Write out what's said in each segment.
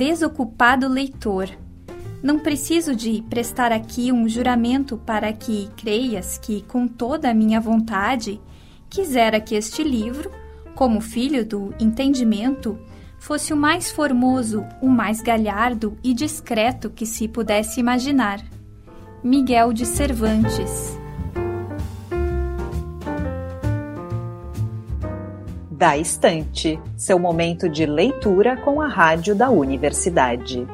desocupado leitor. Não preciso de prestar aqui um juramento para que creias que, com toda a minha vontade, quisera que este livro, como filho do entendimento, fosse o mais formoso, o mais galhardo e discreto que se pudesse imaginar. Miguel de Cervantes Da Estante, seu momento de leitura com a rádio da universidade.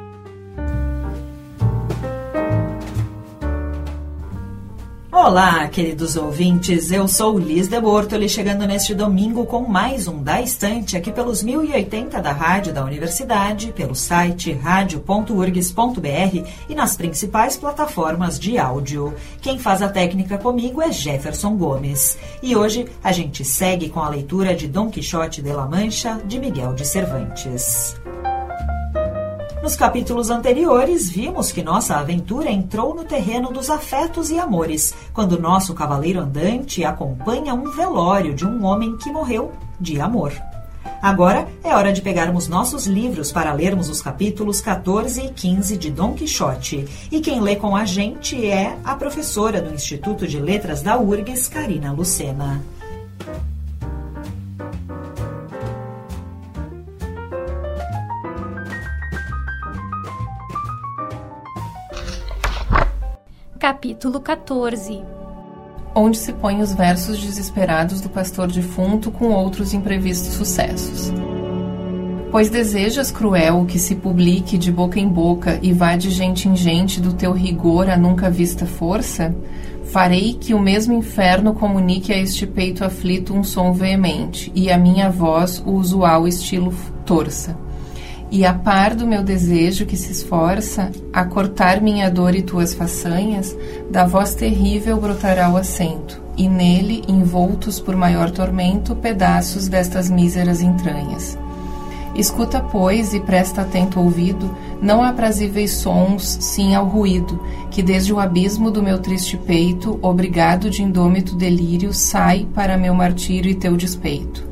Olá, queridos ouvintes, eu sou Liz de Bortoli, chegando neste domingo com mais um Da Estante, aqui pelos 1080 da Rádio da Universidade, pelo site radio.urgs.br e nas principais plataformas de áudio. Quem faz a técnica comigo é Jefferson Gomes. E hoje a gente segue com a leitura de Dom Quixote de la Mancha, de Miguel de Cervantes. Nos capítulos anteriores, vimos que nossa aventura entrou no terreno dos afetos e amores, quando nosso cavaleiro andante acompanha um velório de um homem que morreu de amor. Agora é hora de pegarmos nossos livros para lermos os capítulos 14 e 15 de Dom Quixote. E quem lê com a gente é a professora do Instituto de Letras da URGS, Karina Lucena. Capítulo 14 Onde se põem os versos desesperados do pastor defunto com outros imprevistos sucessos. Pois desejas, cruel, que se publique de boca em boca e vá de gente em gente do teu rigor a nunca vista força? Farei que o mesmo inferno comunique a este peito aflito um som veemente, e a minha voz o usual estilo torça e a par do meu desejo que se esforça a cortar minha dor e tuas façanhas, da voz terrível brotará o acento, e nele, envoltos por maior tormento, pedaços destas míseras entranhas. Escuta, pois, e presta atento ouvido, não a prazíveis sons, sim ao ruído, que desde o abismo do meu triste peito, obrigado de indômito delírio, sai para meu martírio e teu despeito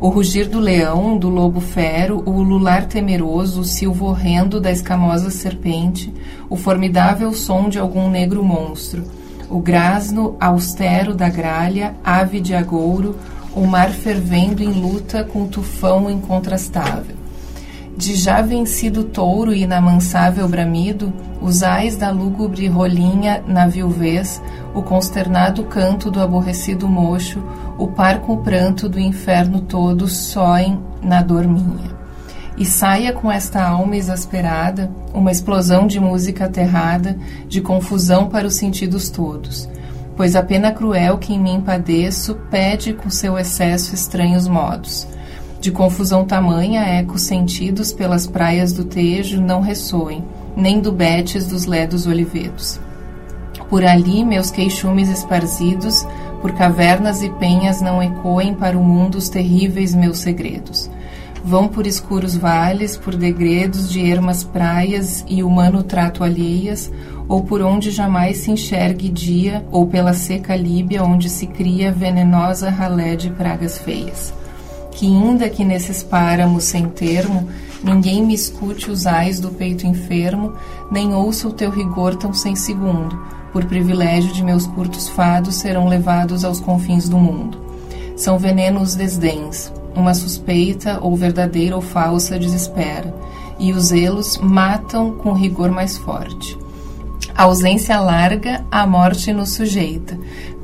o rugir do leão, do lobo fero, o ulular temeroso, o silvo horrendo da escamosa serpente, o formidável som de algum negro monstro, o grasno austero da gralha, ave de agouro, o mar fervendo em luta com o tufão incontrastável. De já vencido touro e inamansável bramido, os ais da lúgubre rolinha na viuvez, o consternado canto do aborrecido mocho, o parco pranto do inferno todo soem na dorminha. E saia com esta alma exasperada uma explosão de música aterrada, de confusão para os sentidos todos. Pois a pena cruel que em mim padeço pede com seu excesso estranhos modos de confusão tamanha, ecos sentidos pelas praias do Tejo não ressoem, nem do betes dos ledos olivedos. Por ali meus queixumes esparzidos, por cavernas e penhas não ecoem para o mundo os terríveis meus segredos. Vão por escuros vales, por degredos de ermas praias e humano trato alheias, ou por onde jamais se enxergue dia, ou pela seca Líbia onde se cria venenosa ralé de pragas feias que ainda que nesses páramos sem termo, ninguém me escute os ais do peito enfermo, nem ouça o teu rigor tão sem segundo, por privilégio de meus curtos fados serão levados aos confins do mundo. São venenos desdéns, uma suspeita ou verdadeira ou falsa desespera, e os zelos matam com rigor mais forte. A ausência larga, a morte nos sujeita,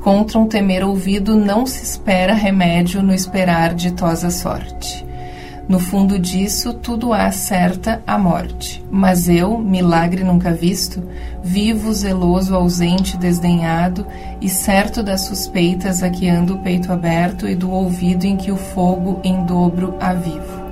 Contra um temer ouvido não se espera remédio no esperar ditosa sorte. No fundo disso, tudo há certa a morte. Mas eu, milagre nunca visto, vivo, zeloso, ausente, desdenhado, e certo das suspeitas a que ando o peito aberto e do ouvido em que o fogo em dobro avivo.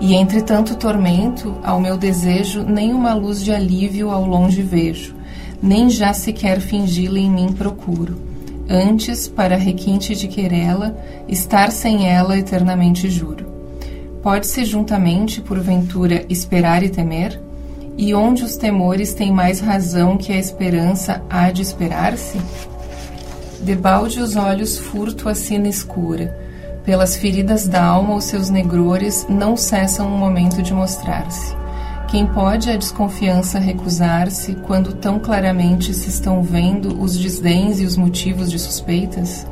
E entre tanto tormento, ao meu desejo, nenhuma luz de alívio ao longe vejo, nem já sequer fingi-la em mim procuro antes, para requinte de querela, estar sem ela eternamente juro. Pode-se juntamente, porventura, esperar e temer? E onde os temores têm mais razão que a esperança há de esperar-se? Debalde os olhos furto a sina escura, pelas feridas da alma os seus negrores não cessam um momento de mostrar-se. Quem pode a desconfiança recusar-se quando tão claramente se estão vendo os desdéns e os motivos de suspeitas?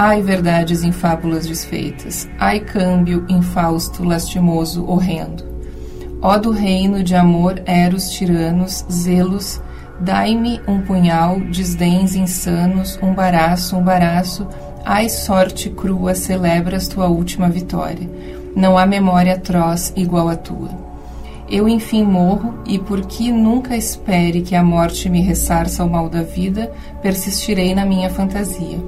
Ai, verdades em fábulas desfeitas, ai, câmbio infausto, lastimoso, horrendo. Ó do reino de amor, eros tiranos, zelos, dai-me um punhal, desdéns insanos, um baraço, um baraço, ai, sorte crua, celebras tua última vitória. Não há memória atroz igual à tua. Eu enfim morro, e porque nunca espere que a morte me ressarça o mal da vida, persistirei na minha fantasia.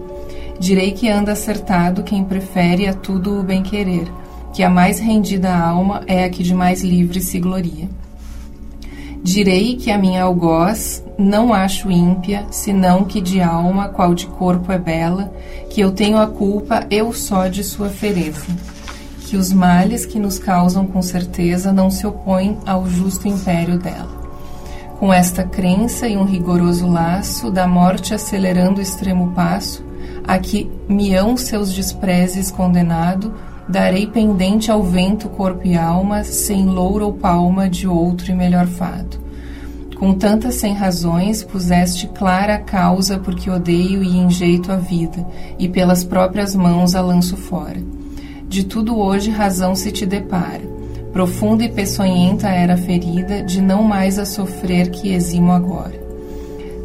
Direi que anda acertado quem prefere a tudo o bem-querer, que a mais rendida alma é a que de mais livre se gloria. Direi que a minha algoz não acho ímpia, senão que de alma, qual de corpo é bela, que eu tenho a culpa eu só de sua fereza que os males que nos causam com certeza não se opõem ao justo império dela. Com esta crença e um rigoroso laço, da morte acelerando o extremo passo, a que mião seus desprezes condenado, darei pendente ao vento corpo e alma, sem louro ou palma de outro e melhor fado. Com tantas sem razões, puseste clara a causa porque odeio e enjeito a vida, e pelas próprias mãos a lanço fora de tudo hoje razão se te depara. Profunda e peçonhenta era a ferida, de não mais a sofrer que eximo agora.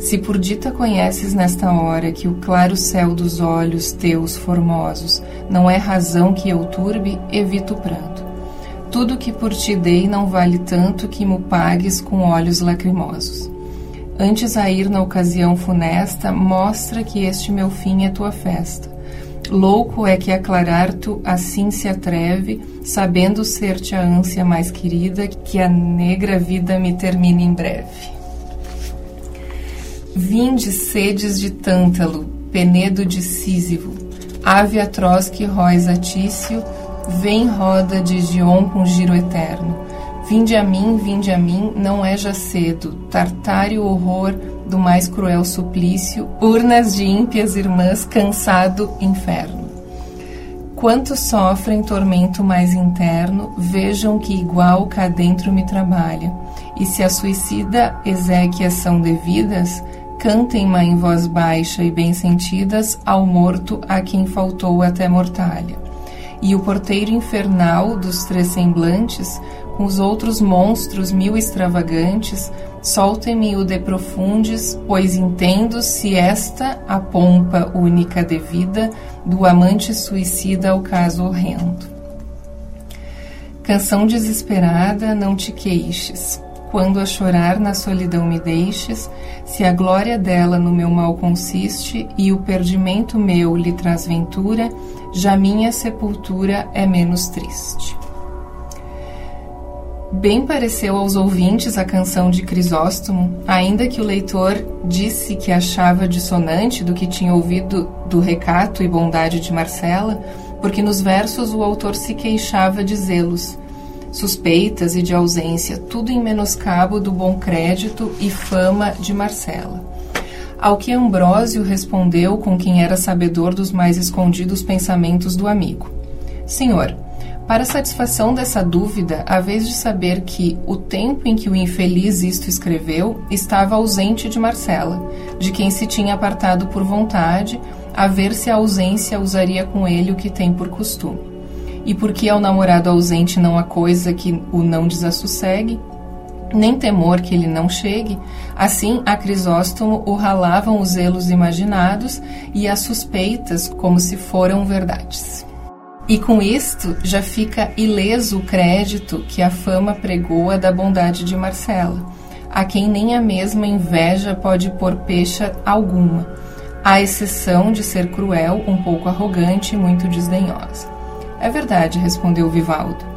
Se por dita conheces nesta hora que o claro céu dos olhos teus formosos não é razão que eu turbe, evito o pranto. Tudo que por ti dei não vale tanto que mo pagues com olhos lacrimosos. Antes a ir na ocasião funesta, mostra que este meu fim é tua festa Louco é que aclarar tu assim se atreve, sabendo ser-te a ânsia mais querida, que a negra vida me termine em breve. Vinde sedes de Tântalo, Penedo de Sísivo, ave atroz que róis a Tício, vem roda de Gion com giro eterno. Vinde a mim, vinde a mim, não é já cedo, tartário horror, do mais cruel suplício, urnas de ímpias irmãs, cansado inferno. Quantos sofrem tormento mais interno, vejam que igual cá dentro me trabalha. E se a suicida exequias são devidas, cantem-ma em voz baixa e bem sentidas ao morto a quem faltou até mortalha. E o porteiro infernal dos três semblantes, com os outros monstros mil extravagantes, soltem-me o de profundes, pois entendo se esta a pompa única devida do amante suicida ao caso horrendo. Canção desesperada, não te queixes, quando a chorar na solidão me deixes, se a glória dela no meu mal consiste e o perdimento meu lhe traz ventura, já minha sepultura é menos triste. Bem pareceu aos ouvintes a canção de Crisóstomo, ainda que o leitor disse que achava dissonante do que tinha ouvido do recato e bondade de Marcela, porque nos versos o autor se queixava de zelos, suspeitas e de ausência, tudo em menoscabo do bom crédito e fama de Marcela. Ao que Ambrósio respondeu com quem era sabedor dos mais escondidos pensamentos do amigo: Senhor, para satisfação dessa dúvida, a vez de saber que o tempo em que o infeliz isto escreveu estava ausente de Marcela, de quem se tinha apartado por vontade, a ver se a ausência usaria com ele o que tem por costume. E porque ao namorado ausente não há coisa que o não desassossegue, nem temor que ele não chegue, assim a Crisóstomo o ralavam os zelos imaginados e as suspeitas como se foram verdades. E com isto já fica ileso o crédito que a fama pregoa da bondade de Marcela, a quem nem a mesma inveja pode pôr pecha alguma, à exceção de ser cruel, um pouco arrogante e muito desdenhosa. É verdade, respondeu Vivaldo.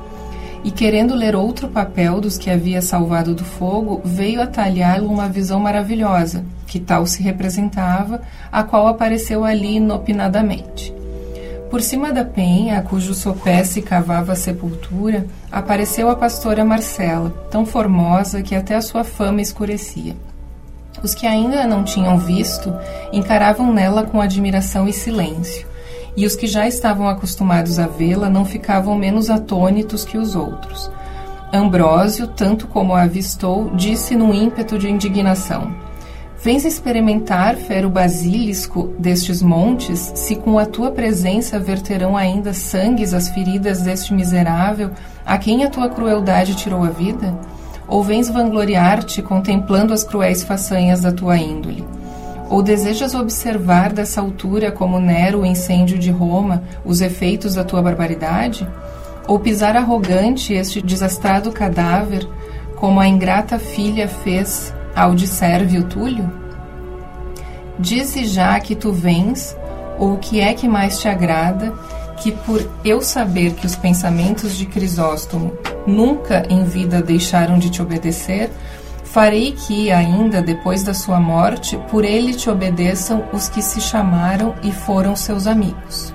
E querendo ler outro papel dos que havia salvado do fogo, veio atalhar uma visão maravilhosa, que tal se representava, a qual apareceu ali inopinadamente. Por cima da penha, cujo sopé se cavava a sepultura, apareceu a pastora Marcela, tão formosa que até a sua fama escurecia. Os que ainda a não tinham visto encaravam nela com admiração e silêncio, e os que já estavam acostumados a vê-la não ficavam menos atônitos que os outros. Ambrósio, tanto como a avistou, disse num ímpeto de indignação: Vens experimentar, fero basílisco, destes montes, se com a tua presença verterão ainda sangues as feridas deste miserável, a quem a tua crueldade tirou a vida? Ou vens vangloriar-te contemplando as cruéis façanhas da tua índole? Ou desejas observar dessa altura, como Nero o incêndio de Roma, os efeitos da tua barbaridade? Ou pisar arrogante este desastrado cadáver, como a ingrata filha fez ao de Sérvio Túlio? Dize já que tu vens, ou o que é que mais te agrada, que por eu saber que os pensamentos de Crisóstomo nunca em vida deixaram de te obedecer, farei que, ainda depois da sua morte, por ele te obedeçam os que se chamaram e foram seus amigos.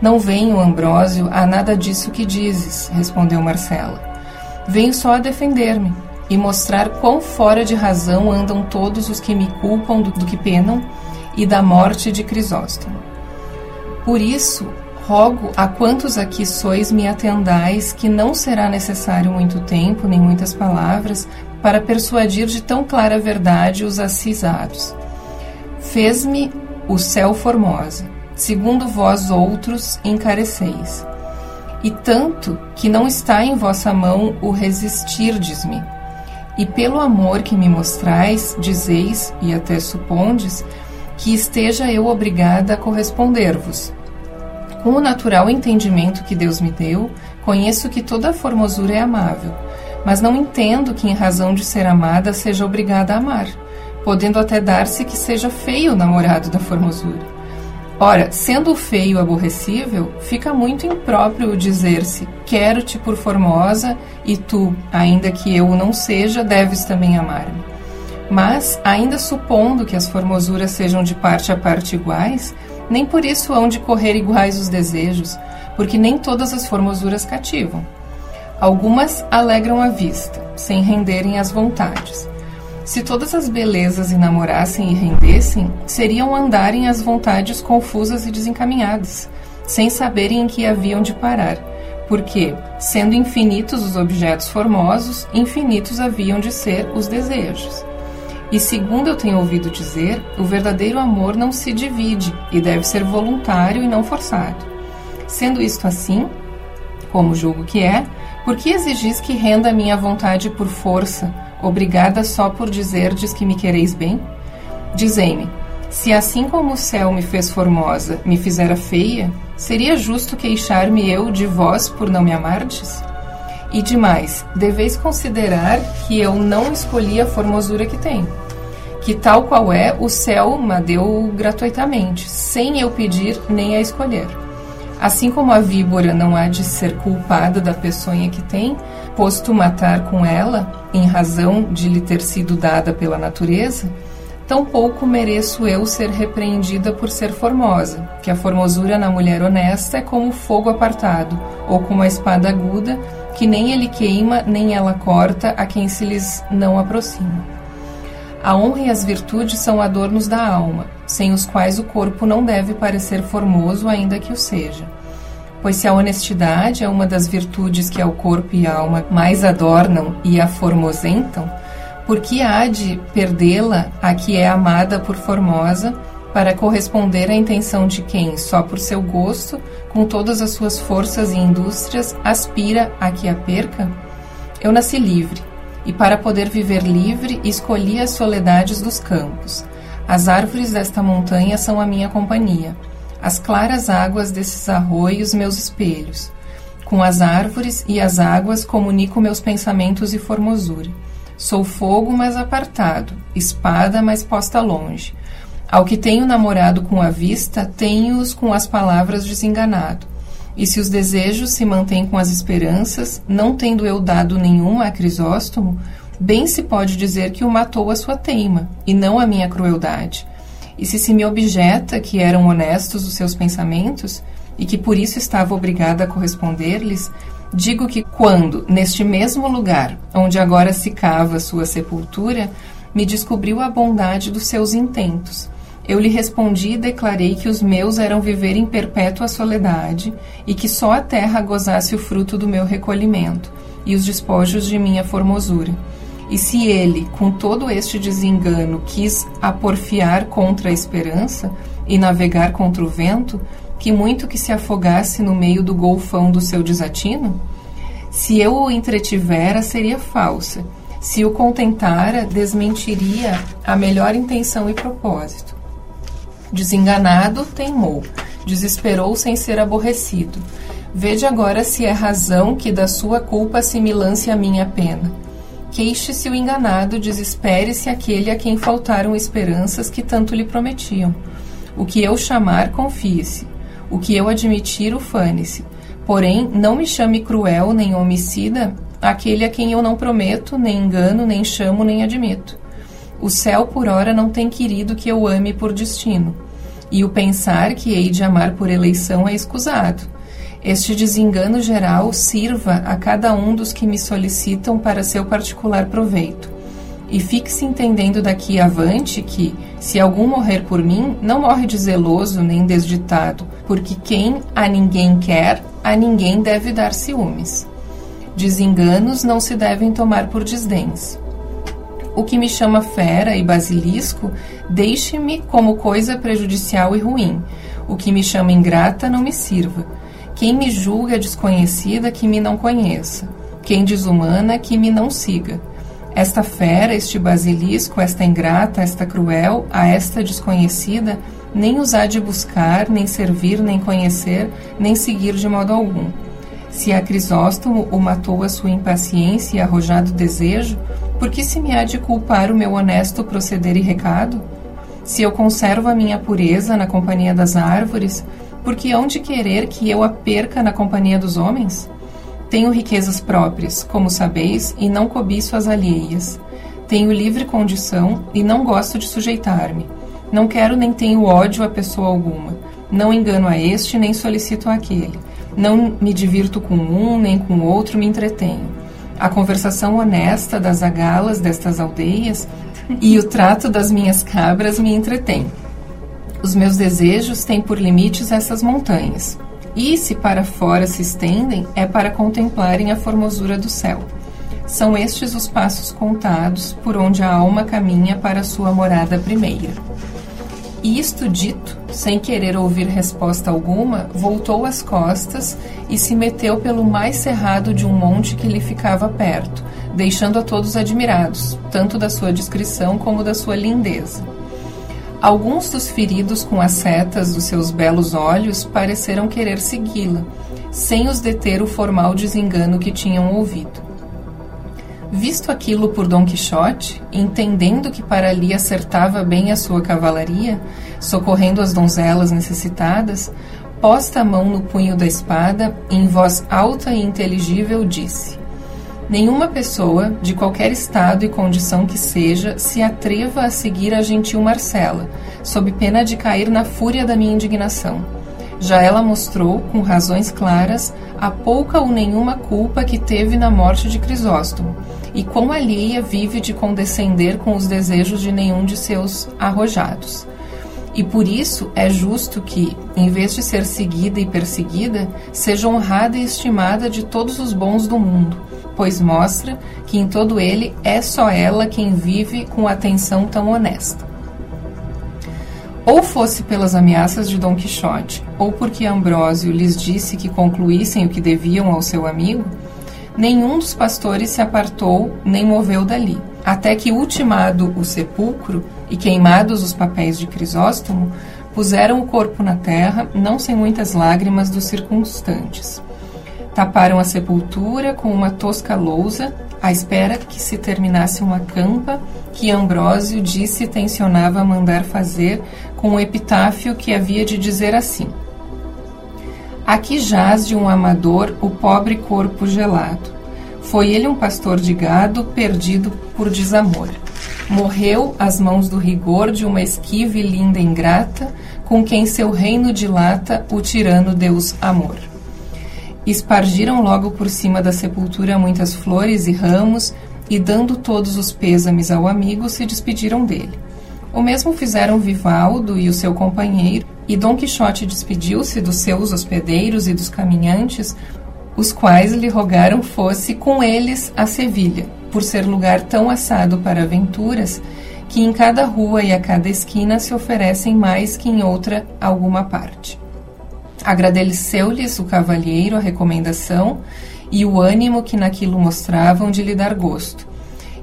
Não venho, Ambrósio, a nada disso que dizes, respondeu Marcela. Venho só a defender-me e mostrar quão fora de razão andam todos os que me culpam do, do que penam e da morte de Crisóstomo. Por isso, rogo a quantos aqui sois me atendais que não será necessário muito tempo nem muitas palavras para persuadir de tão clara verdade os acisados. Fez-me o céu formosa, segundo vós outros encareceis. E tanto que não está em vossa mão o resistirdes-me. E pelo amor que me mostrais, dizeis, e até supondes, que esteja eu obrigada a corresponder-vos. Com o natural entendimento que Deus me deu, conheço que toda formosura é amável, mas não entendo que, em razão de ser amada, seja obrigada a amar, podendo até dar-se que seja feio o namorado da formosura. Ora, sendo feio aborrecível, fica muito impróprio dizer-se: Quero-te por formosa, e tu, ainda que eu não seja, deves também amar-me. Mas, ainda supondo que as formosuras sejam de parte a parte iguais, nem por isso hão de correr iguais os desejos, porque nem todas as formosuras cativam. Algumas alegram a vista, sem renderem as vontades se todas as belezas enamorassem e rendessem, seriam andarem as vontades confusas e desencaminhadas, sem saberem em que haviam de parar, porque, sendo infinitos os objetos formosos, infinitos haviam de ser os desejos. E segundo eu tenho ouvido dizer, o verdadeiro amor não se divide e deve ser voluntário e não forçado. Sendo isto assim, como julgo que é, por que exigis que renda a minha vontade por força, obrigada só por dizerdes que me quereis bem? Dizei-me, se assim como o céu me fez formosa, me fizera feia, seria justo queixar-me eu de vós por não me amardes? E demais, deveis considerar que eu não escolhi a formosura que tenho, que tal qual é, o céu me deu gratuitamente, sem eu pedir nem a escolher. Assim como a víbora não há de ser culpada da peçonha que tem, posto matar com ela, em razão de lhe ter sido dada pela natureza, tampouco mereço eu ser repreendida por ser formosa, que a formosura na mulher honesta é como fogo apartado, ou como a espada aguda, que nem ele queima, nem ela corta a quem se lhes não aproxima. A honra e as virtudes são adornos da alma, sem os quais o corpo não deve parecer formoso, ainda que o seja. Pois se a honestidade é uma das virtudes que ao corpo e alma mais adornam e a formosentam, por que há de perdê-la a que é amada por formosa, para corresponder à intenção de quem, só por seu gosto, com todas as suas forças e indústrias, aspira a que a perca? Eu nasci livre, e para poder viver livre, escolhi as soledades dos campos. As árvores desta montanha são a minha companhia as claras águas desses arroios meus espelhos. Com as árvores e as águas comunico meus pensamentos e formosura. Sou fogo, mas apartado, espada, mas posta longe. Ao que tenho namorado com a vista, tenho-os com as palavras desenganado. E se os desejos se mantêm com as esperanças, não tendo eu dado nenhum a Crisóstomo, bem se pode dizer que o matou a sua teima, e não a minha crueldade. E se se me objeta que eram honestos os seus pensamentos e que por isso estava obrigada a corresponder-lhes, digo que quando, neste mesmo lugar onde agora se cava sua sepultura, me descobriu a bondade dos seus intentos, eu lhe respondi e declarei que os meus eram viver em perpétua soledade e que só a terra gozasse o fruto do meu recolhimento, e os despojos de minha formosura. E se ele, com todo este desengano, quis aporfiar contra a esperança e navegar contra o vento, que muito que se afogasse no meio do golfão do seu desatino? Se eu o entretivera, seria falsa. Se o contentara, desmentiria a melhor intenção e propósito. Desenganado, teimou, desesperou sem ser aborrecido. Vede agora se é razão que da sua culpa assimilance a minha pena. Queixe-se o enganado, desespere-se aquele a quem faltaram esperanças que tanto lhe prometiam. O que eu chamar, confie-se. O que eu admitir, ufane-se. Porém, não me chame cruel nem homicida aquele a quem eu não prometo, nem engano, nem chamo, nem admito. O céu, por ora, não tem querido que eu ame por destino. E o pensar que hei de amar por eleição é escusado este desengano geral sirva a cada um dos que me solicitam para seu particular proveito. E fique-se entendendo daqui avante que, se algum morrer por mim, não morre de zeloso nem desditado, porque quem a ninguém quer, a ninguém deve dar ciúmes. Desenganos não se devem tomar por desdéns. O que me chama fera e basilisco, deixe-me como coisa prejudicial e ruim. O que me chama ingrata, não me sirva quem me julga desconhecida, que me não conheça. Quem desumana, que me não siga. Esta fera, este basilisco, esta ingrata, esta cruel, a esta desconhecida, nem os há de buscar, nem servir, nem conhecer, nem seguir de modo algum. Se a Crisóstomo o matou a sua impaciência e arrojado desejo, por que se me há de culpar o meu honesto proceder e recado? Se eu conservo a minha pureza na companhia das árvores, porque hão de querer que eu a perca na companhia dos homens? Tenho riquezas próprias, como sabeis, e não cobiço as alheias. Tenho livre condição e não gosto de sujeitar-me. Não quero nem tenho ódio a pessoa alguma. Não engano a este, nem solicito aquele. Não me divirto com um, nem com outro me entretenho. A conversação honesta das agalas destas aldeias e o trato das minhas cabras me entretêm. Os meus desejos têm por limites essas montanhas, e se para fora se estendem, é para contemplarem a formosura do céu. São estes os passos contados por onde a alma caminha para sua morada primeira. Isto dito, sem querer ouvir resposta alguma, voltou as costas e se meteu pelo mais cerrado de um monte que lhe ficava perto, deixando a todos admirados, tanto da sua discrição como da sua lindeza. Alguns dos feridos com as setas dos seus belos olhos pareceram querer segui-la, sem os deter o formal desengano que tinham ouvido. Visto aquilo por Dom Quixote, entendendo que para ali acertava bem a sua cavalaria, socorrendo as donzelas necessitadas, posta a mão no punho da espada, em voz alta e inteligível disse: Nenhuma pessoa, de qualquer estado e condição que seja, se atreva a seguir a gentil Marcela, sob pena de cair na fúria da minha indignação. Já ela mostrou, com razões claras, a pouca ou nenhuma culpa que teve na morte de Crisóstomo, e quão alheia vive de condescender com os desejos de nenhum de seus arrojados. E por isso é justo que, em vez de ser seguida e perseguida, seja honrada e estimada de todos os bons do mundo pois mostra que em todo ele é só ela quem vive com atenção tão honesta. Ou fosse pelas ameaças de Dom Quixote, ou porque Ambrósio lhes disse que concluíssem o que deviam ao seu amigo, nenhum dos pastores se apartou nem moveu dali, até que, ultimado o sepulcro e queimados os papéis de Crisóstomo, puseram o corpo na terra, não sem muitas lágrimas dos circunstantes. Taparam a sepultura com uma tosca lousa, à espera que se terminasse uma campa que Ambrósio disse tensionava mandar fazer com um epitáfio que havia de dizer assim: Aqui jaz de um amador o pobre corpo gelado. Foi ele um pastor de gado perdido por desamor. Morreu às mãos do rigor de uma esquiva e linda ingrata, com quem seu reino dilata o tirano Deus amor. Espargiram logo por cima da sepultura muitas flores e ramos, e dando todos os pêsames ao amigo, se despediram dele. O mesmo fizeram Vivaldo e o seu companheiro, e Dom Quixote despediu-se dos seus hospedeiros e dos caminhantes, os quais lhe rogaram fosse com eles a Sevilha, por ser lugar tão assado para aventuras, que em cada rua e a cada esquina se oferecem mais que em outra alguma parte. Agradeceu-lhes o cavalheiro a recomendação e o ânimo que naquilo mostravam de lhe dar gosto,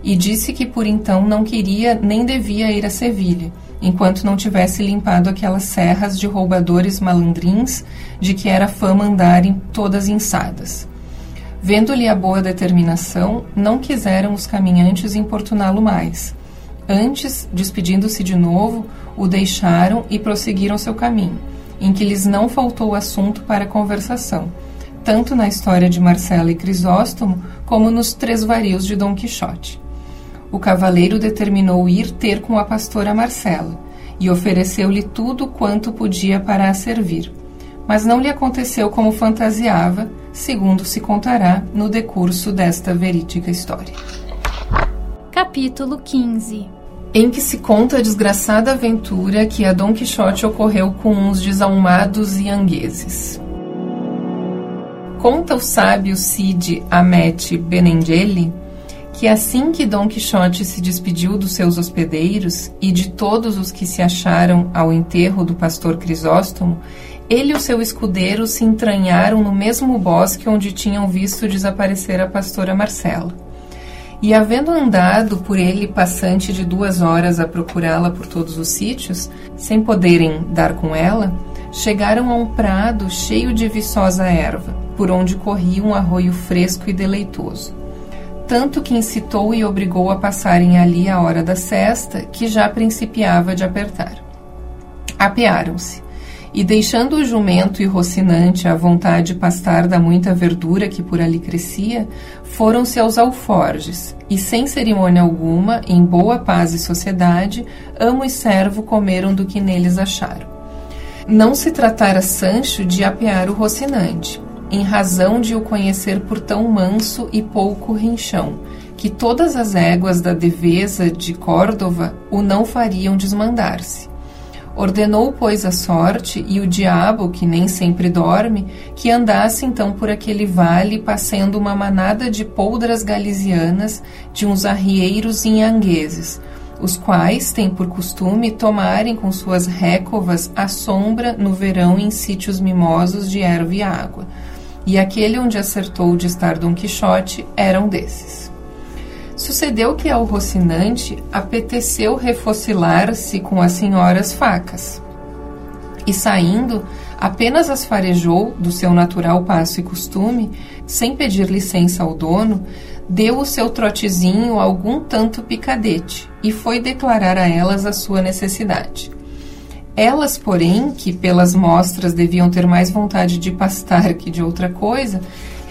e disse que por então não queria nem devia ir a Sevilha, enquanto não tivesse limpado aquelas serras de roubadores malandrins de que era fama andar em todas insadas. Vendo-lhe a boa determinação, não quiseram os caminhantes importuná-lo mais. Antes, despedindo-se de novo, o deixaram e prosseguiram seu caminho, em que lhes não faltou assunto para conversação, tanto na história de Marcela e Crisóstomo, como nos três varios de Dom Quixote o cavaleiro determinou ir ter com a pastora Marcela e ofereceu-lhe tudo quanto podia para a servir. Mas não lhe aconteceu como fantasiava, segundo se contará no decurso desta verídica história. Capítulo 15 Em que se conta a desgraçada aventura que a Dom Quixote ocorreu com uns desalmados iangueses. Conta o sábio Cid Amete Benengeli que assim que Dom Quixote se despediu dos seus hospedeiros e de todos os que se acharam ao enterro do pastor Crisóstomo, ele e o seu escudeiro se entranharam no mesmo bosque onde tinham visto desaparecer a pastora Marcela. E havendo andado por ele passante de duas horas a procurá-la por todos os sítios, sem poderem dar com ela, chegaram a um prado cheio de viçosa erva, por onde corria um arroio fresco e deleitoso tanto que incitou e obrigou a passarem ali a hora da cesta, que já principiava de apertar. Apearam-se, e deixando o jumento e Rocinante à vontade pastar da muita verdura que por ali crescia, foram-se aos alforges, e sem cerimônia alguma, em boa paz e sociedade, amo e servo comeram do que neles acharam. Não se tratara Sancho de apear o Rocinante, em razão de o conhecer por tão manso e pouco rinchão, que todas as éguas da devesa de Córdova o não fariam desmandar-se. Ordenou, pois, a sorte e o diabo, que nem sempre dorme, que andasse então por aquele vale, passando uma manada de poldras galisianas de uns arrieiros inhangueses, os quais têm por costume tomarem com suas récovas a sombra no verão em sítios mimosos de erva e água e aquele onde acertou de estar Dom Quixote era um desses. Sucedeu que ao Rocinante apeteceu refocilar-se com as senhoras facas. E saindo, apenas as farejou do seu natural passo e costume, sem pedir licença ao dono, deu o seu trotezinho algum tanto picadete e foi declarar a elas a sua necessidade. Elas, porém, que pelas mostras deviam ter mais vontade de pastar que de outra coisa,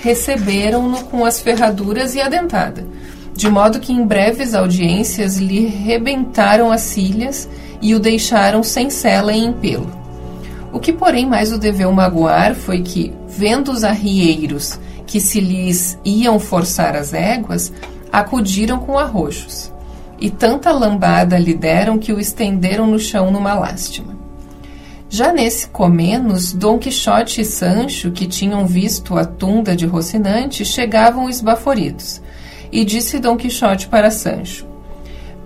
receberam-no com as ferraduras e a dentada, de modo que em breves audiências lhe rebentaram as cilhas e o deixaram sem cela e em pelo. O que, porém, mais o deveu magoar foi que, vendo os arrieiros que se lhes iam forçar as éguas, acudiram com arroxos. E tanta lambada lhe deram que o estenderam no chão numa lástima. Já nesse Comenos, Dom Quixote e Sancho, que tinham visto a tunda de Rocinante, chegavam esbaforidos. E disse Dom Quixote para Sancho: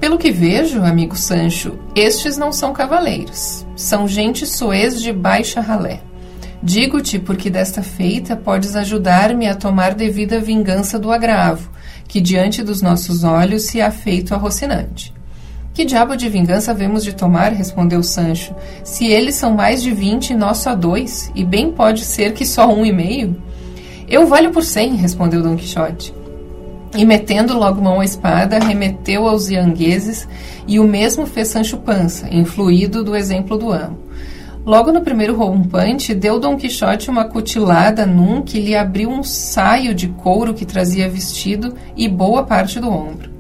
Pelo que vejo, amigo Sancho, estes não são cavaleiros, são gente soez de baixa ralé. Digo-te porque desta feita podes ajudar-me a tomar devida vingança do agravo, que diante dos nossos olhos se há feito a Rocinante. Que diabo de vingança havemos de tomar? respondeu Sancho. Se eles são mais de vinte nós só dois, e bem pode ser que só um e meio. Eu valho por cem, respondeu Dom Quixote. E metendo logo mão à espada, remeteu aos iangueses, e o mesmo fez Sancho Pança, influído do exemplo do amo. Logo no primeiro rompante, deu Dom Quixote uma cutilada num que lhe abriu um saio de couro que trazia vestido e boa parte do ombro.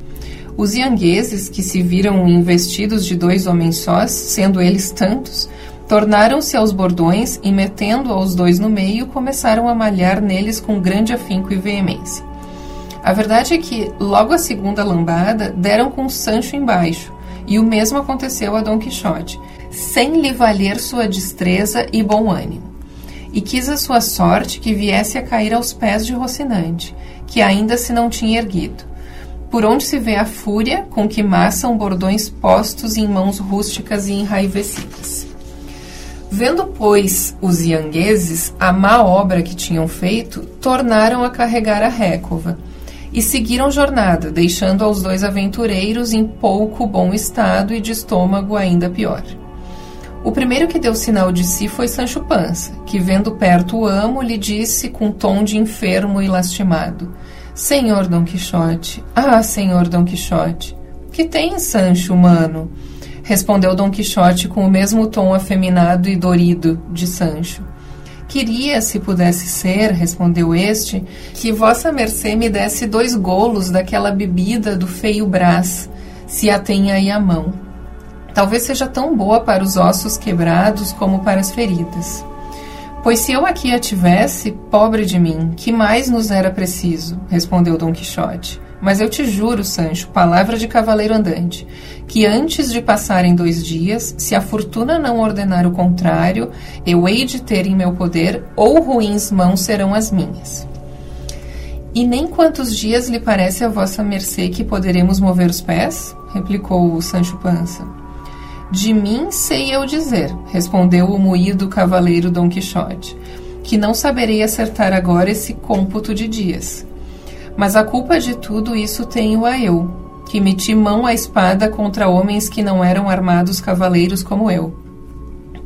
Os iangueses, que se viram investidos de dois homens sós, sendo eles tantos, tornaram-se aos bordões e, metendo aos dois no meio, começaram a malhar neles com grande afinco e veemência. A verdade é que, logo a segunda lambada, deram com Sancho embaixo, e o mesmo aconteceu a Dom Quixote, sem lhe valer sua destreza e bom ânimo. e quis a sua sorte que viesse a cair aos pés de Rocinante, que ainda se não tinha erguido. Por onde se vê a fúria com que maçam bordões postos em mãos rústicas e enraivecidas. Vendo, pois, os iangueses a má obra que tinham feito, tornaram a carregar a récova e seguiram jornada, deixando aos dois aventureiros em pouco bom estado e de estômago ainda pior. O primeiro que deu sinal de si foi Sancho Pança, que, vendo perto o amo, lhe disse com tom de enfermo e lastimado: Senhor Dom Quixote, ah, senhor Dom Quixote, que tem, Sancho, mano? Respondeu Dom Quixote com o mesmo tom afeminado e dorido de Sancho. Queria, se pudesse ser, respondeu este, que vossa mercê me desse dois golos daquela bebida do feio Brás, se a tem aí à mão. Talvez seja tão boa para os ossos quebrados como para as feridas. Pois se eu aqui a tivesse, pobre de mim, que mais nos era preciso? respondeu Dom Quixote. Mas eu te juro, Sancho, palavra de cavaleiro andante, que antes de passarem dois dias, se a fortuna não ordenar o contrário, eu hei de ter em meu poder, ou ruins mãos serão as minhas. E nem quantos dias lhe parece a vossa mercê que poderemos mover os pés? replicou o Sancho Pança. De mim sei eu dizer, respondeu o moído cavaleiro Dom Quixote, que não saberei acertar agora esse cômputo de dias mas a culpa de tudo isso tenho a eu, que meti mão à espada contra homens que não eram armados cavaleiros como eu.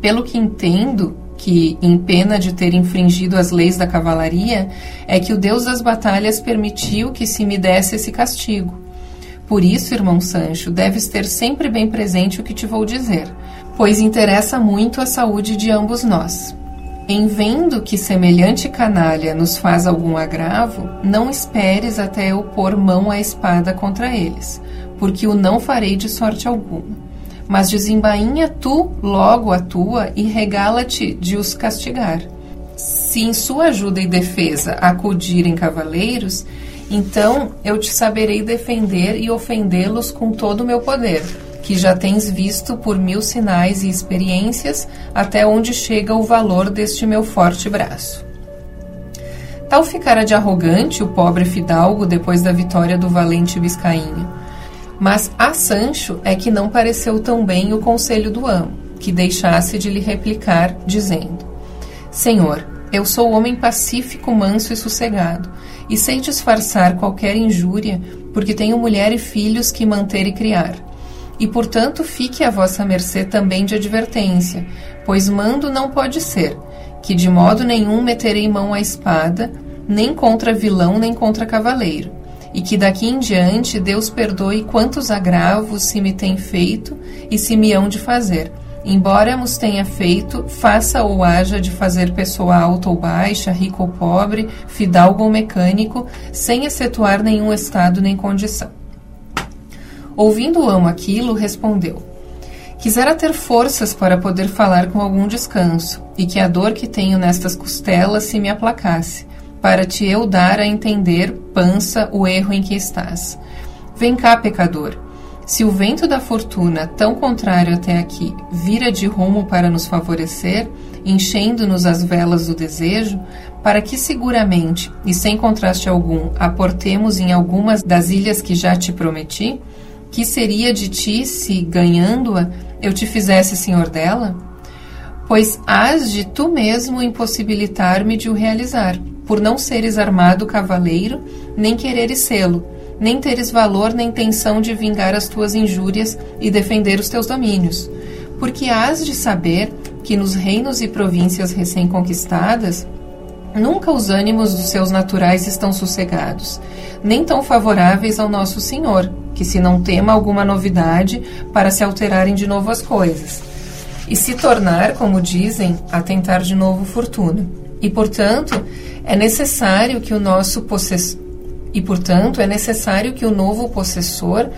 Pelo que entendo, que, em pena de ter infringido as leis da cavalaria, é que o Deus das batalhas permitiu que se me desse esse castigo. Por isso, irmão Sancho, deves ter sempre bem presente o que te vou dizer, pois interessa muito a saúde de ambos nós. Em vendo que semelhante canalha nos faz algum agravo, não esperes até eu pôr mão à espada contra eles, porque o não farei de sorte alguma. Mas desembainha tu logo a tua e regala-te de os castigar. Se em sua ajuda e defesa acudirem cavaleiros, então eu te saberei defender e ofendê-los com todo o meu poder que já tens visto por mil sinais e experiências até onde chega o valor deste meu forte braço. Tal ficara de arrogante o pobre fidalgo depois da vitória do valente biscainho. Mas a Sancho é que não pareceu tão bem o conselho do amo, que deixasse de lhe replicar, dizendo: Senhor, eu sou homem pacífico, manso e sossegado, e sei disfarçar qualquer injúria, porque tenho mulher e filhos que manter e criar. E portanto fique a vossa mercê também de advertência, pois mando não pode ser, que de modo nenhum meterei mão à espada, nem contra vilão nem contra cavaleiro, e que daqui em diante Deus perdoe quantos agravos se me tem feito e se me hão de fazer, embora nos tenha feito, faça ou haja de fazer pessoa alta ou baixa, rico ou pobre, fidalgo ou mecânico, sem excetuar nenhum estado nem condição. Ouvindo o amo aquilo, respondeu: Quisera ter forças para poder falar com algum descanso, e que a dor que tenho nestas costelas se me aplacasse, para te eu dar a entender, pança, o erro em que estás. Vem cá, pecador. Se o vento da fortuna, tão contrário até aqui, vira de rumo para nos favorecer, enchendo-nos as velas do desejo, para que seguramente e sem contraste algum aportemos em algumas das ilhas que já te prometi, que seria de ti se, ganhando-a, eu te fizesse senhor dela? Pois hás de tu mesmo impossibilitar-me de o realizar, por não seres armado cavaleiro, nem quereres sê-lo, nem teres valor nem intenção de vingar as tuas injúrias e defender os teus domínios. Porque hás de saber que nos reinos e províncias recém-conquistadas, nunca os ânimos dos seus naturais estão sossegados, nem tão favoráveis ao nosso Senhor, que se não tema alguma novidade para se alterarem de novo as coisas, e se tornar, como dizem, a tentar de novo fortuna. E, portanto, é necessário que o nosso e, portanto, é necessário que o novo possessor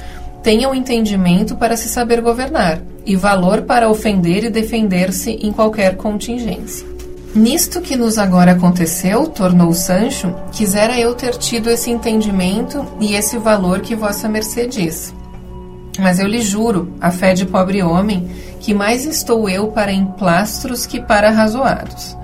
tenha o um entendimento para se saber governar e valor para ofender e defender-se em qualquer contingência. Nisto que nos agora aconteceu, tornou Sancho, quisera eu ter tido esse entendimento e esse valor que vossa mercê diz. Mas eu lhe juro, a fé de pobre homem, que mais estou eu para emplastros que para razoados.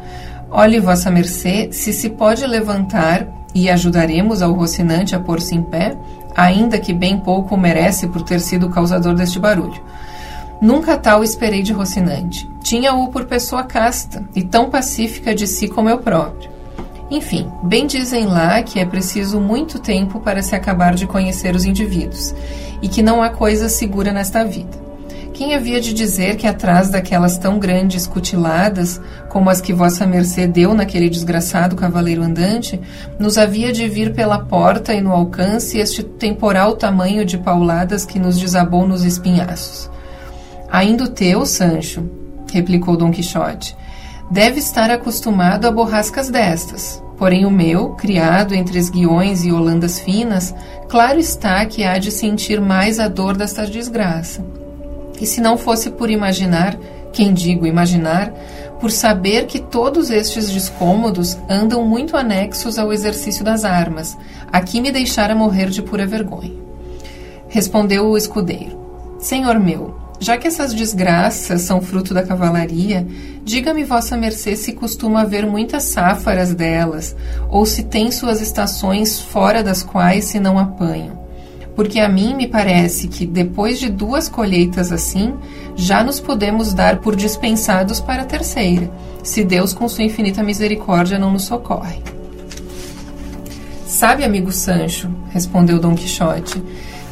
Olhe, vossa mercê, se se pode levantar e ajudaremos ao Rocinante a pôr-se em pé, ainda que bem pouco merece por ter sido o causador deste barulho. Nunca tal esperei de Rocinante. Tinha-o por pessoa casta e tão pacífica de si como eu próprio. Enfim, bem dizem lá que é preciso muito tempo para se acabar de conhecer os indivíduos e que não há coisa segura nesta vida. Quem havia de dizer que atrás daquelas tão grandes cutiladas, como as que Vossa Mercê deu naquele desgraçado cavaleiro andante, nos havia de vir pela porta e no alcance este temporal tamanho de pauladas que nos desabou nos espinhaços? Ainda o teu, Sancho, replicou Dom Quixote, deve estar acostumado a borrascas destas. Porém, o meu, criado entre esguiões e holandas finas, claro está que há de sentir mais a dor desta desgraça. E se não fosse por imaginar, quem digo imaginar, por saber que todos estes descômodos andam muito anexos ao exercício das armas, aqui me deixara morrer de pura vergonha. Respondeu o escudeiro: Senhor meu, já que essas desgraças são fruto da cavalaria, diga-me vossa mercê se costuma haver muitas sáfaras delas, ou se tem suas estações fora das quais se não apanham porque a mim me parece que depois de duas colheitas assim, já nos podemos dar por dispensados para a terceira, se Deus com sua infinita misericórdia não nos socorre. Sabe, amigo Sancho, respondeu Dom Quixote,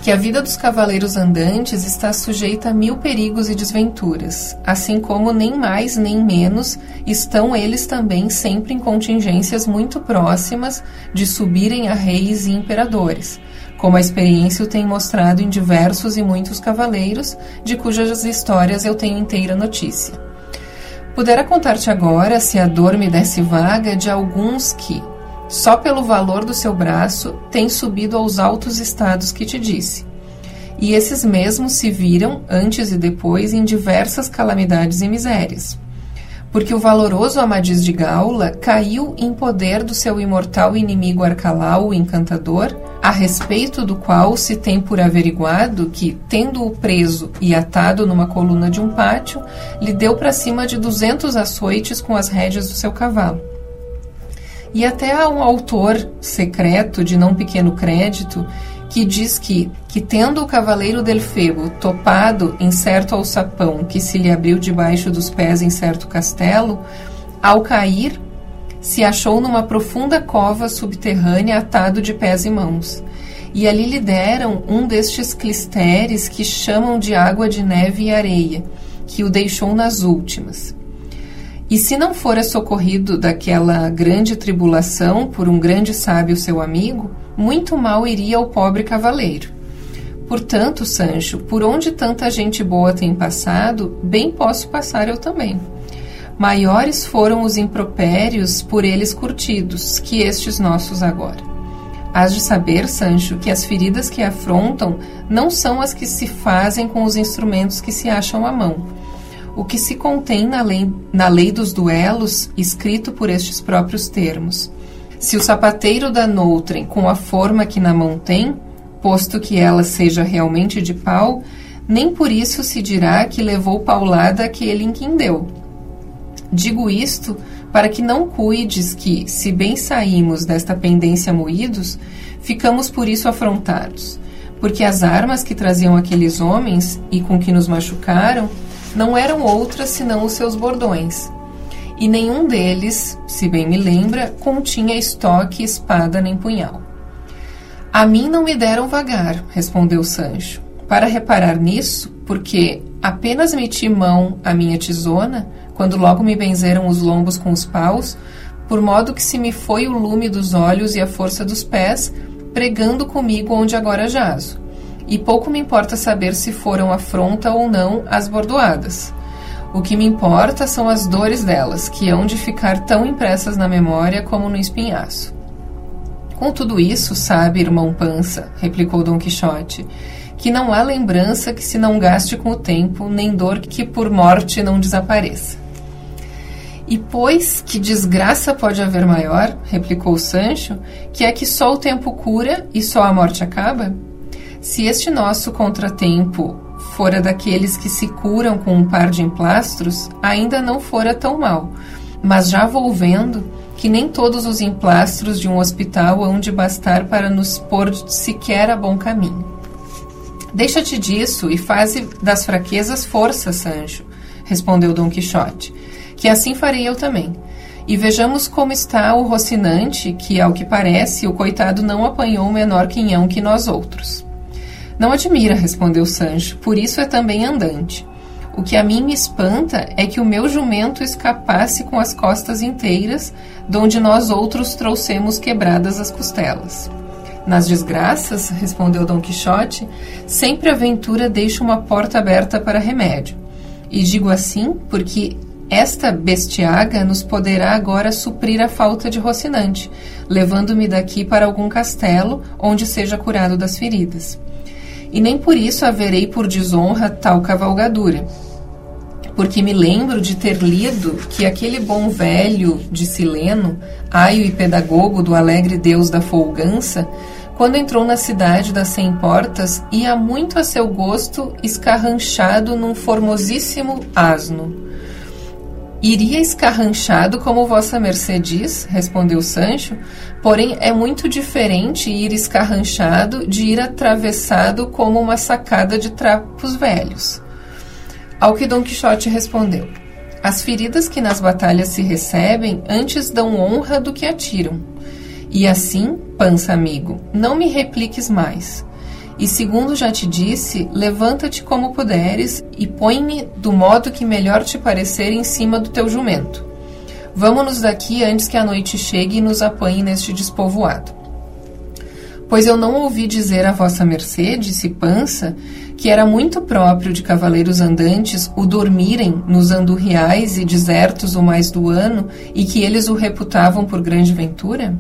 que a vida dos cavaleiros andantes está sujeita a mil perigos e desventuras, assim como nem mais nem menos estão eles também sempre em contingências muito próximas de subirem a reis e imperadores como a experiência o tem mostrado em diversos e muitos cavaleiros, de cujas histórias eu tenho inteira notícia. Pudera contar-te agora, se a dor me desse vaga, de alguns que, só pelo valor do seu braço, têm subido aos altos estados que te disse. E esses mesmos se viram, antes e depois, em diversas calamidades e misérias porque o valoroso Amadis de Gaula caiu em poder do seu imortal inimigo Arcalau, o encantador, a respeito do qual se tem por averiguado que, tendo-o preso e atado numa coluna de um pátio, lhe deu para cima de duzentos açoites com as rédeas do seu cavalo. E até há um autor secreto de não pequeno crédito que diz que, que tendo o cavaleiro del Febo topado em certo alçapão que se lhe abriu debaixo dos pés em certo castelo, ao cair, se achou numa profunda cova subterrânea atado de pés e mãos. E ali lhe deram um destes clisteres que chamam de água de neve e areia, que o deixou nas últimas. E se não fora socorrido daquela grande tribulação por um grande sábio seu amigo, muito mal iria ao pobre cavaleiro. Portanto, Sancho, por onde tanta gente boa tem passado, bem posso passar eu também. Maiores foram os impropérios por eles curtidos que estes nossos agora. Hás de saber, Sancho, que as feridas que afrontam não são as que se fazem com os instrumentos que se acham à mão. O que se contém na lei, na lei dos duelos, escrito por estes próprios termos. Se o sapateiro dá noutrem com a forma que na mão tem, posto que ela seja realmente de pau, nem por isso se dirá que levou paulada aquele em quem deu. Digo isto para que não cuides que, se bem saímos desta pendência moídos, ficamos por isso afrontados, porque as armas que traziam aqueles homens e com que nos machucaram não eram outras senão os seus bordões e nenhum deles, se bem me lembra, continha estoque, espada nem punhal. A mim não me deram vagar, respondeu Sancho, para reparar nisso, porque apenas meti mão à minha tisona, quando logo me benzeram os lombos com os paus, por modo que se me foi o lume dos olhos e a força dos pés, pregando comigo onde agora jazo. E pouco me importa saber se foram afronta ou não as bordoadas o que me importa são as dores delas, que hão de ficar tão impressas na memória como no espinhaço. Com tudo isso, sabe, irmão Pança, replicou Dom Quixote, que não há lembrança que se não gaste com o tempo, nem dor que por morte não desapareça. E pois que desgraça pode haver maior, replicou Sancho, que é que só o tempo cura e só a morte acaba? Se este nosso contratempo fora daqueles que se curam com um par de emplastros, ainda não fora tão mal, mas já vou vendo que nem todos os emplastros de um hospital hão de bastar para nos pôr sequer a bom caminho. Deixa-te disso e faze das fraquezas força, Sancho, respondeu Dom Quixote, que assim farei eu também. E vejamos como está o Rocinante, que, ao que parece, o coitado não apanhou o menor quinhão que nós outros. Não admira, respondeu Sancho, por isso é também andante. O que a mim me espanta é que o meu jumento escapasse com as costas inteiras, donde nós outros trouxemos quebradas as costelas. Nas desgraças, respondeu Dom Quixote, sempre a ventura deixa uma porta aberta para remédio. E digo assim porque esta bestiaga nos poderá agora suprir a falta de Rocinante, levando-me daqui para algum castelo onde seja curado das feridas e nem por isso haverei por desonra tal cavalgadura. Porque me lembro de ter lido que aquele bom velho de Sileno, aio e pedagogo do alegre deus da folgança, quando entrou na cidade das cem portas, ia muito a seu gosto escarranchado num formosíssimo asno. Iria escarranchado como vossa mercê diz, respondeu Sancho, porém é muito diferente ir escarranchado de ir atravessado como uma sacada de trapos velhos. Ao que Dom Quixote respondeu: As feridas que nas batalhas se recebem antes dão honra do que atiram. E assim, pança amigo, não me repliques mais. E segundo já te disse, levanta-te como puderes e põe-me do modo que melhor te parecer em cima do teu jumento. Vamos-nos daqui antes que a noite chegue e nos apanhe neste despovoado. Pois eu não ouvi dizer a vossa mercê, disse Pança, que era muito próprio de cavaleiros andantes o dormirem nos andurriais e desertos o mais do ano e que eles o reputavam por grande ventura?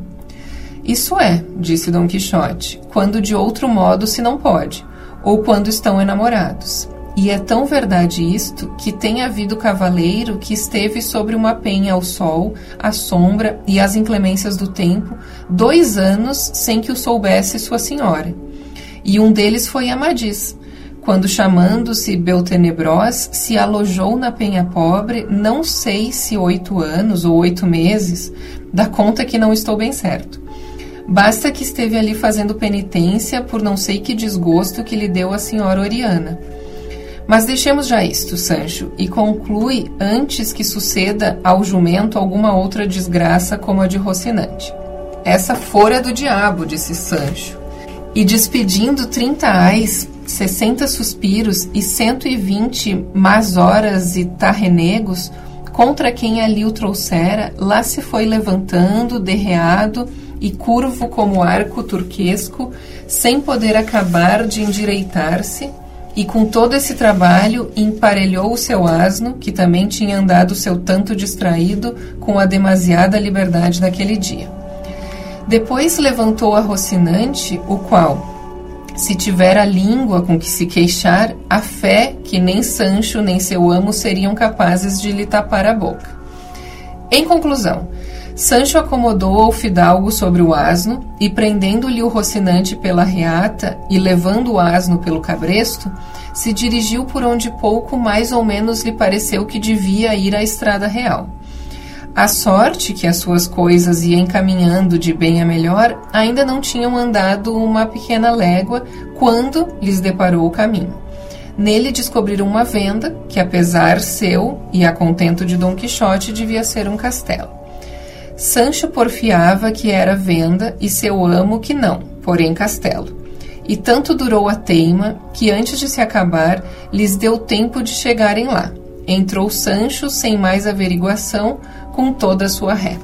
Isso é, disse Dom Quixote, quando de outro modo se não pode, ou quando estão enamorados. E é tão verdade isto que tem havido cavaleiro que esteve sobre uma penha ao sol, à sombra e às inclemências do tempo, dois anos sem que o soubesse sua senhora. E um deles foi Amadis, quando chamando-se Beltenebros, se alojou na penha pobre, não sei se oito anos ou oito meses, dá conta que não estou bem certo. Basta que esteve ali fazendo penitência por não sei que desgosto que lhe deu a senhora Oriana. Mas deixemos já isto, Sancho, e conclui antes que suceda ao jumento alguma outra desgraça como a de Rocinante. Essa fora do diabo, disse Sancho. E despedindo trinta ais, sessenta suspiros e cento e vinte más horas e tarrenegos, contra quem ali o trouxera, lá se foi levantando, derreado, e curvo como arco turquesco, sem poder acabar de endireitar-se, e com todo esse trabalho emparelhou o seu asno, que também tinha andado seu tanto distraído com a demasiada liberdade daquele dia. Depois levantou a Rocinante, o qual, se tiver a língua com que se queixar, a fé que nem Sancho nem seu amo seriam capazes de lhe tapar a boca. Em conclusão, Sancho acomodou o fidalgo sobre o asno e, prendendo-lhe o rocinante pela reata e levando o asno pelo cabresto, se dirigiu por onde pouco mais ou menos lhe pareceu que devia ir à estrada real. A sorte que as suas coisas ia encaminhando de bem a melhor ainda não tinham andado uma pequena légua quando lhes deparou o caminho. Nele descobriram uma venda que, apesar seu e a contento de Dom Quixote, devia ser um castelo. Sancho porfiava que era venda e seu amo que não, porém castelo. E tanto durou a teima que antes de se acabar lhes deu tempo de chegarem lá. Entrou Sancho sem mais averiguação com toda a sua ré.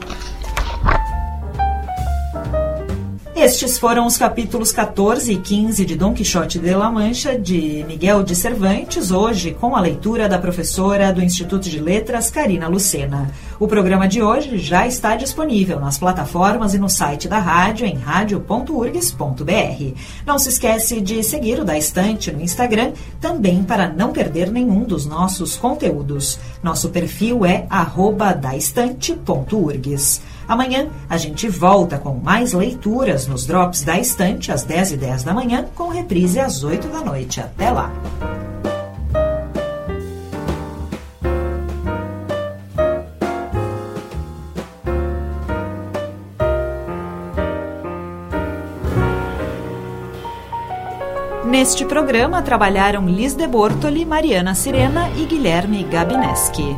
Estes foram os capítulos 14 e 15 de Dom Quixote de la Mancha, de Miguel de Cervantes, hoje com a leitura da professora do Instituto de Letras, Karina Lucena. O programa de hoje já está disponível nas plataformas e no site da rádio em radio.urgs.br. Não se esquece de seguir o Da Estante no Instagram, também para não perder nenhum dos nossos conteúdos. Nosso perfil é daestante.urgs. Amanhã a gente volta com mais leituras nos Drops da Estante às 10h10 da manhã, com reprise às 8 da noite. Até lá! Neste programa trabalharam Liz de Bortoli, Mariana Sirena e Guilherme Gabineski.